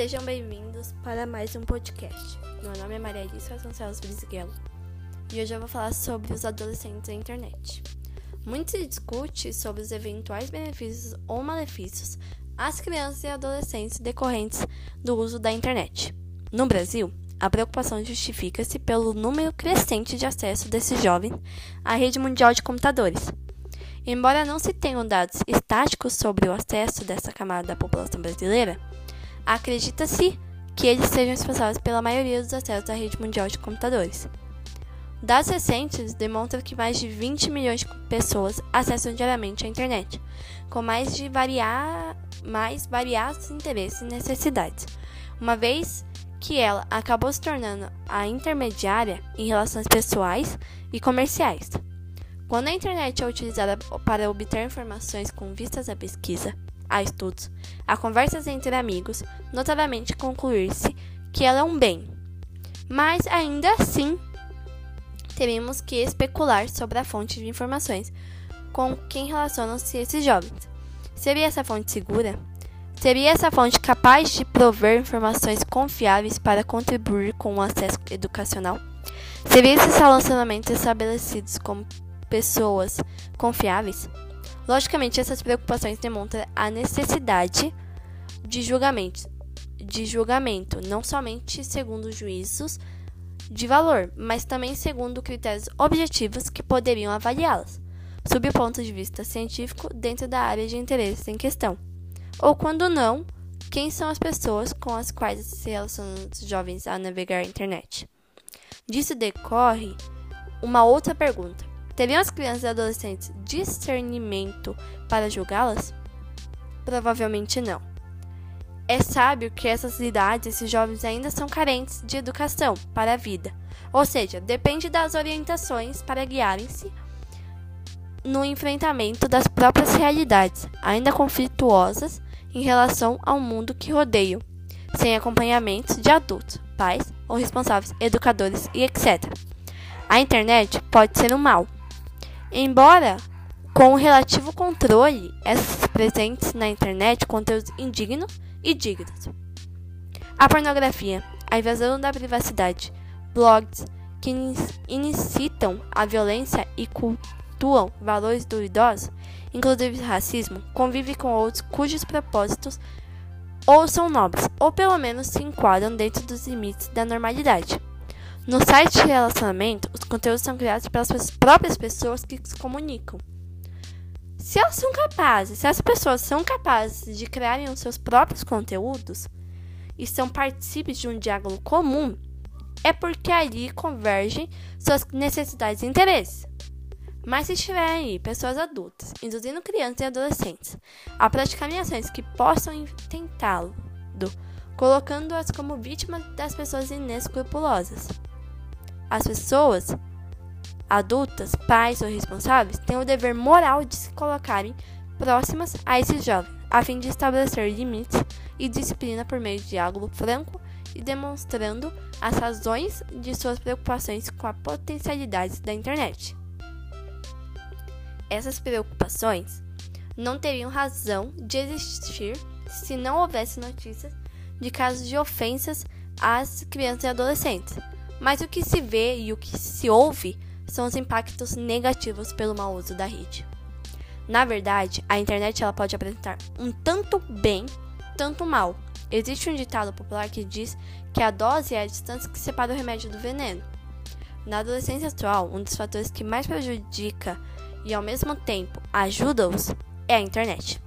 Sejam bem-vindos para mais um podcast. Meu nome é Maria Alice Vasconcelos Brisguelo e hoje eu vou falar sobre os adolescentes na internet. Muito se discute sobre os eventuais benefícios ou malefícios às crianças e adolescentes decorrentes do uso da internet. No Brasil, a preocupação justifica-se pelo número crescente de acesso desses jovens à rede mundial de computadores. Embora não se tenham dados estáticos sobre o acesso dessa camada da população brasileira, acredita-se que eles sejam responsáveis pela maioria dos acessos à rede mundial de computadores. Dados recentes demonstram que mais de 20 milhões de pessoas acessam diariamente a internet, com mais de variar, mais variados interesses e necessidades, uma vez que ela acabou se tornando a intermediária em relações pessoais e comerciais. Quando a internet é utilizada para obter informações com vistas à pesquisa, a estudos, a conversas entre amigos, notadamente concluir-se que ela é um bem. Mas ainda assim, teremos que especular sobre a fonte de informações com quem relacionam-se esses jovens. Seria essa fonte segura? Seria essa fonte capaz de prover informações confiáveis para contribuir com o acesso educacional? Seria esses relacionamentos estabelecidos com pessoas confiáveis? Logicamente, essas preocupações demonstram a necessidade de julgamento, de julgamento, não somente segundo juízos de valor, mas também segundo critérios objetivos que poderiam avaliá-las, sob o ponto de vista científico, dentro da área de interesse em questão. Ou quando não, quem são as pessoas com as quais se relacionam os jovens a navegar a internet? Disso decorre uma outra pergunta: teriam as crianças e adolescentes discernimento para julgá-las? Provavelmente não. É sábio que essas idades, esses jovens ainda são carentes de educação para a vida, ou seja, depende das orientações para guiarem-se no enfrentamento das próprias realidades, ainda conflituosas em relação ao mundo que rodeiam, sem acompanhamento de adultos, pais ou responsáveis, educadores e etc. A internet pode ser um mal. Embora com relativo controle, essas presentes na internet conteúdos indignos e dignos. A pornografia, a invasão da privacidade, blogs que incitam a violência e cultuam valores duvidosos inclusive racismo, convive com outros cujos propósitos ou são nobres, ou pelo menos se enquadram dentro dos limites da normalidade. No site de relacionamento, os conteúdos são criados pelas próprias pessoas que se comunicam. Se elas são capazes, se as pessoas são capazes de criarem os seus próprios conteúdos e são partícipes de um diálogo comum, é porque ali convergem suas necessidades e interesses. Mas se tiverem pessoas adultas, induzindo crianças e adolescentes a praticarem ações que possam tentá-lo, colocando-as como vítimas das pessoas inescrupulosas. As pessoas adultas, pais ou responsáveis, têm o dever moral de se colocarem próximas a esses jovens, a fim de estabelecer limites e disciplina por meio de diálogo franco e demonstrando as razões de suas preocupações com a potencialidade da internet. Essas preocupações não teriam razão de existir se não houvesse notícias de casos de ofensas às crianças e adolescentes. Mas o que se vê e o que se ouve são os impactos negativos pelo mau uso da rede. Na verdade, a internet ela pode apresentar um tanto bem, tanto mal. Existe um ditado popular que diz que a dose é a distância que separa o remédio do veneno. Na adolescência atual, um dos fatores que mais prejudica e ao mesmo tempo ajuda-os é a internet.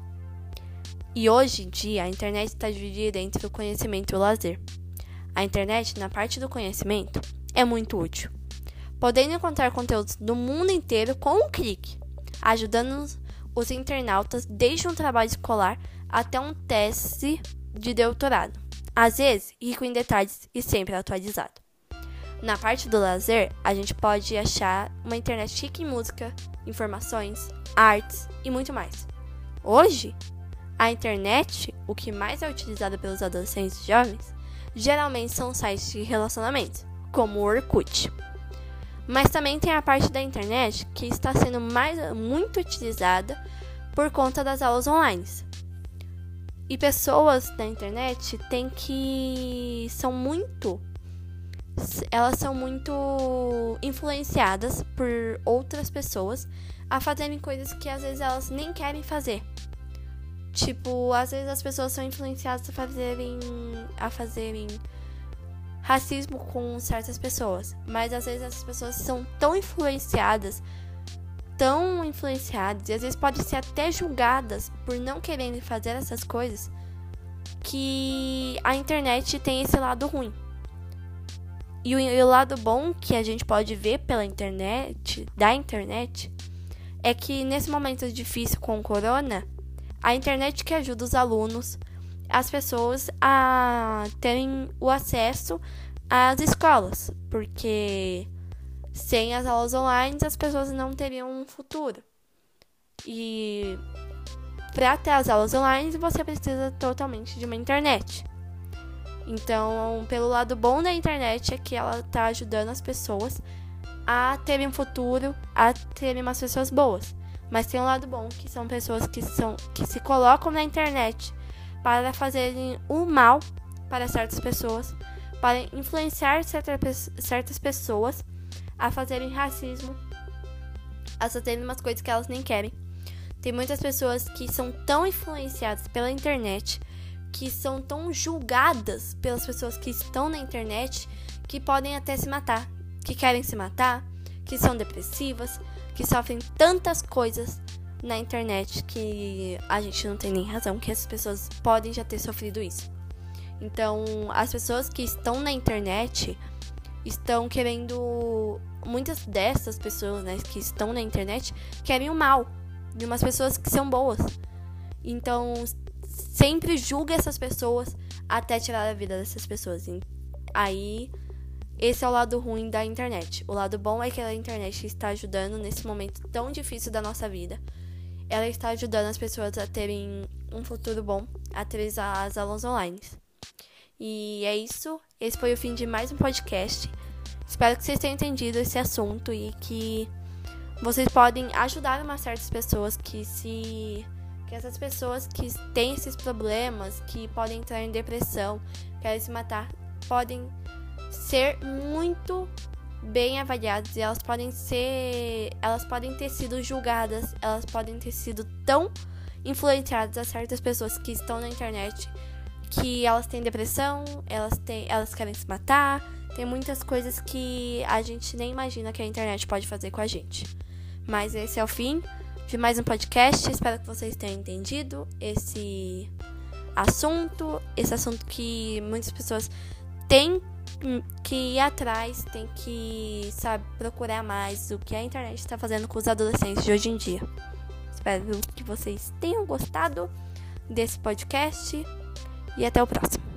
E hoje em dia a internet está dividida entre o conhecimento e o lazer. A internet, na parte do conhecimento, é muito útil, podendo encontrar conteúdos do mundo inteiro com um clique, ajudando os internautas desde um trabalho escolar até um teste de doutorado, às vezes rico em detalhes e sempre atualizado. Na parte do lazer, a gente pode achar uma internet chique em música, informações, artes e muito mais. Hoje, a internet, o que mais é utilizada pelos adolescentes e jovens, geralmente são sites de relacionamento, como o Orkut. Mas também tem a parte da internet que está sendo mais, muito utilizada por conta das aulas online. E pessoas na internet têm que. são muito. Elas são muito influenciadas por outras pessoas a fazerem coisas que às vezes elas nem querem fazer. Tipo, às vezes as pessoas são influenciadas a fazerem. a fazerem racismo com certas pessoas. Mas às vezes essas pessoas são tão influenciadas, tão influenciadas, e às vezes podem ser até julgadas por não quererem fazer essas coisas, que a internet tem esse lado ruim. E o, e o lado bom que a gente pode ver pela internet, da internet, é que nesse momento difícil com o corona, a internet que ajuda os alunos, as pessoas a terem o acesso às escolas, porque sem as aulas online as pessoas não teriam um futuro. E para ter as aulas online você precisa totalmente de uma internet. Então, pelo lado bom da internet é que ela está ajudando as pessoas a terem um futuro, a terem umas pessoas boas. Mas tem um lado bom, que são pessoas que, são, que se colocam na internet para fazerem o mal para certas pessoas, para influenciar certas pessoas a fazerem racismo, a fazerem umas coisas que elas nem querem. Tem muitas pessoas que são tão influenciadas pela internet, que são tão julgadas pelas pessoas que estão na internet, que podem até se matar, que querem se matar, que são depressivas, que sofrem tantas coisas na internet que a gente não tem nem razão que essas pessoas podem já ter sofrido isso. Então, as pessoas que estão na internet estão querendo. Muitas dessas pessoas né, que estão na internet querem o mal de umas pessoas que são boas. Então, sempre julga essas pessoas até tirar a vida dessas pessoas. Aí esse é o lado ruim da internet. O lado bom é que a internet está ajudando nesse momento tão difícil da nossa vida. Ela está ajudando as pessoas a terem um futuro bom, a terem as aulas online. E é isso. Esse foi o fim de mais um podcast. Espero que vocês tenham entendido esse assunto e que vocês podem ajudar umas certas pessoas que se que essas pessoas que têm esses problemas, que podem entrar em depressão, querem se matar, podem ser muito bem avaliadas e elas podem ser, elas podem ter sido julgadas, elas podem ter sido tão influenciadas a certas pessoas que estão na internet que elas têm depressão, elas têm, elas querem se matar, tem muitas coisas que a gente nem imagina que a internet pode fazer com a gente. Mas esse é o fim de mais um podcast. Espero que vocês tenham entendido esse assunto, esse assunto que muitas pessoas têm que ir atrás, tem que, sabe, procurar mais o que a internet está fazendo com os adolescentes de hoje em dia. Espero que vocês tenham gostado desse podcast e até o próximo.